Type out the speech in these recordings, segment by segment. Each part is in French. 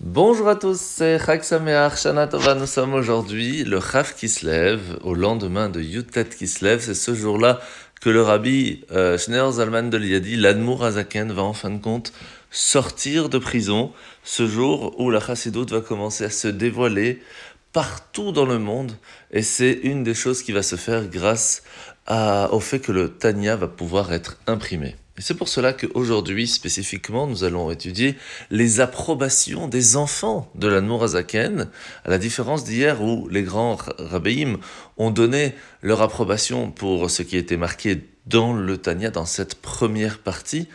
Bonjour à tous, c'est Chag Sameach, Shana. Nous sommes aujourd'hui le Chaf qui se lève, au lendemain de Yutet qui se lève. C'est ce jour-là que le rabbi euh, Schneur Zalman de Liadi, l'Admour Azaken, va en fin de compte sortir de prison. Ce jour où la Chassidoute va commencer à se dévoiler partout dans le monde. Et c'est une des choses qui va se faire grâce au fait que le Tanya va pouvoir être imprimé. Et c'est pour cela qu'aujourd'hui, spécifiquement, nous allons étudier les approbations des enfants de la Nourazaken, à la différence d'hier où les grands rabbéim ont donné leur approbation pour ce qui était marqué dans le Tanya, dans cette première partie.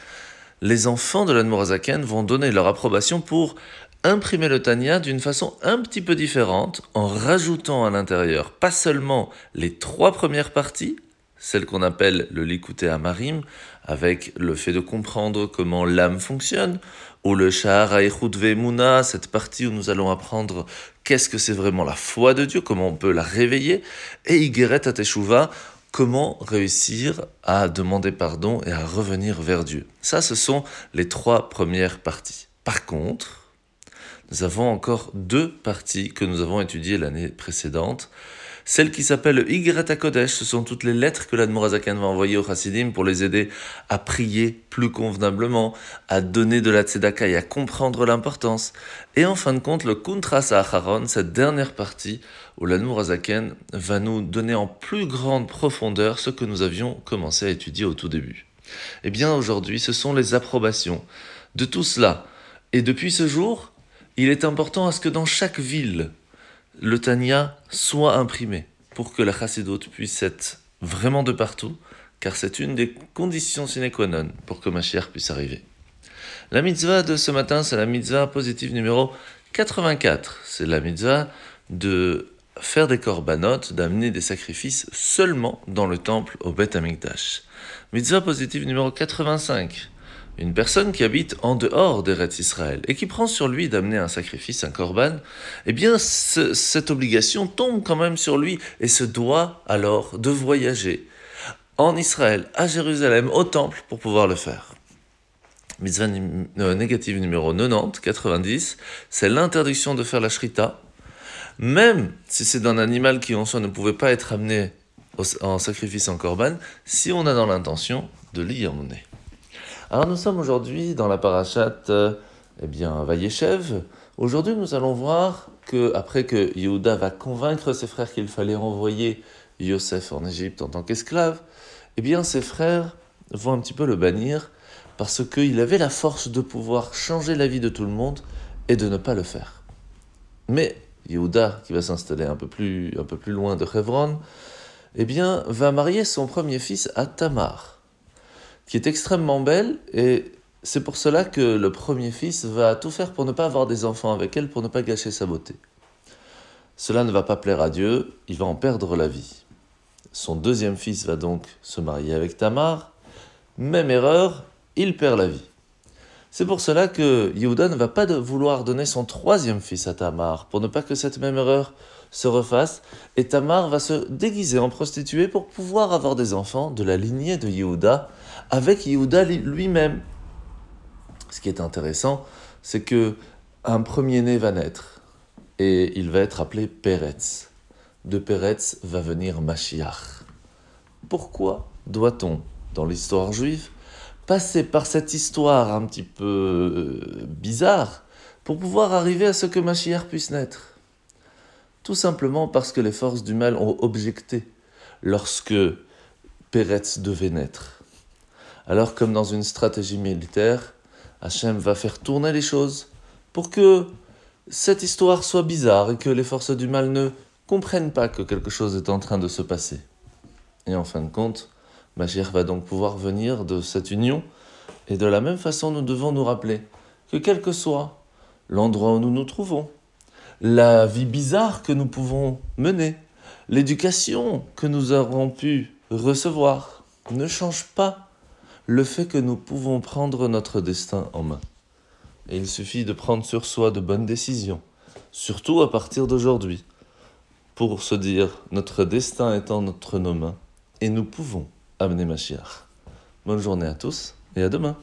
Les enfants de la Nourazaken vont donner leur approbation pour imprimer le Tanya d'une façon un petit peu différente, en rajoutant à l'intérieur pas seulement les trois premières parties, celle qu'on appelle le Likuté Amarim, avec le fait de comprendre comment l'âme fonctionne, ou le Shahar Muna, cette partie où nous allons apprendre qu'est-ce que c'est vraiment la foi de Dieu, comment on peut la réveiller, et Igeret Ateshuva, comment réussir à demander pardon et à revenir vers Dieu. Ça, ce sont les trois premières parties. Par contre, nous avons encore deux parties que nous avons étudiées l'année précédente. Celle qui s'appelle Igrata Kodesh, ce sont toutes les lettres que l'Admorazakan va envoyer aux Chassidim pour les aider à prier plus convenablement, à donner de la tzedaka et à comprendre l'importance. Et en fin de compte, le Kuntras Acharon, cette dernière partie où l'Admorazaken va nous donner en plus grande profondeur ce que nous avions commencé à étudier au tout début. Eh bien, aujourd'hui, ce sont les approbations de tout cela. Et depuis ce jour, il est important à ce que dans chaque ville, le Tanya soit imprimé pour que la chassidoute puisse être vraiment de partout, car c'est une des conditions sine qua non pour que ma chère puisse arriver. La mitzvah de ce matin, c'est la mitzvah positive numéro 84. C'est la mitzvah de faire des korbanot, d'amener des sacrifices seulement dans le temple au Beth Amikdash. Mitzvah positive numéro 85 une personne qui habite en dehors d'Eretz Israël et qui prend sur lui d'amener un sacrifice, un korban, eh bien cette obligation tombe quand même sur lui et se doit alors de voyager en Israël, à Jérusalem, au temple pour pouvoir le faire. Mitzvah euh, négative numéro 90, 90, c'est l'interdiction de faire la shrita, même si c'est d'un animal qui en soi ne pouvait pas être amené en sacrifice en korban, si on a dans l'intention de l'y emmener. Alors nous sommes aujourd'hui dans la parachate, euh, eh bien, Vayeshev. Aujourd'hui, nous allons voir que après que Yehuda va convaincre ses frères qu'il fallait renvoyer Yosef en Égypte en tant qu'esclave, eh bien, ses frères vont un petit peu le bannir parce qu'il avait la force de pouvoir changer la vie de tout le monde et de ne pas le faire. Mais Yehuda, qui va s'installer un peu plus, loin de Hebron, eh va marier son premier fils à Tamar qui est extrêmement belle, et c'est pour cela que le premier fils va tout faire pour ne pas avoir des enfants avec elle, pour ne pas gâcher sa beauté. Cela ne va pas plaire à Dieu, il va en perdre la vie. Son deuxième fils va donc se marier avec Tamar, même erreur, il perd la vie. C'est pour cela que Yehuda ne va pas vouloir donner son troisième fils à Tamar, pour ne pas que cette même erreur se refasse, et Tamar va se déguiser en prostituée pour pouvoir avoir des enfants de la lignée de Yehuda, avec Yehuda lui-même. Ce qui est intéressant, c'est que un premier-né va naître et il va être appelé Peretz. De Peretz va venir Mashiach. Pourquoi doit-on, dans l'histoire juive, passer par cette histoire un petit peu euh, bizarre pour pouvoir arriver à ce que Mashiach puisse naître? Tout simplement parce que les forces du mal ont objecté lorsque Peretz devait naître. Alors comme dans une stratégie militaire, Hachem va faire tourner les choses pour que cette histoire soit bizarre et que les forces du mal ne comprennent pas que quelque chose est en train de se passer. Et en fin de compte, Mashiach va donc pouvoir venir de cette union, et de la même façon nous devons nous rappeler que quel que soit l'endroit où nous nous trouvons, la vie bizarre que nous pouvons mener, l'éducation que nous avons pu recevoir, ne change pas le fait que nous pouvons prendre notre destin en main. Et il suffit de prendre sur soi de bonnes décisions, surtout à partir d'aujourd'hui, pour se dire notre destin est entre nos mains et nous pouvons amener Machiach. Bonne journée à tous et à demain.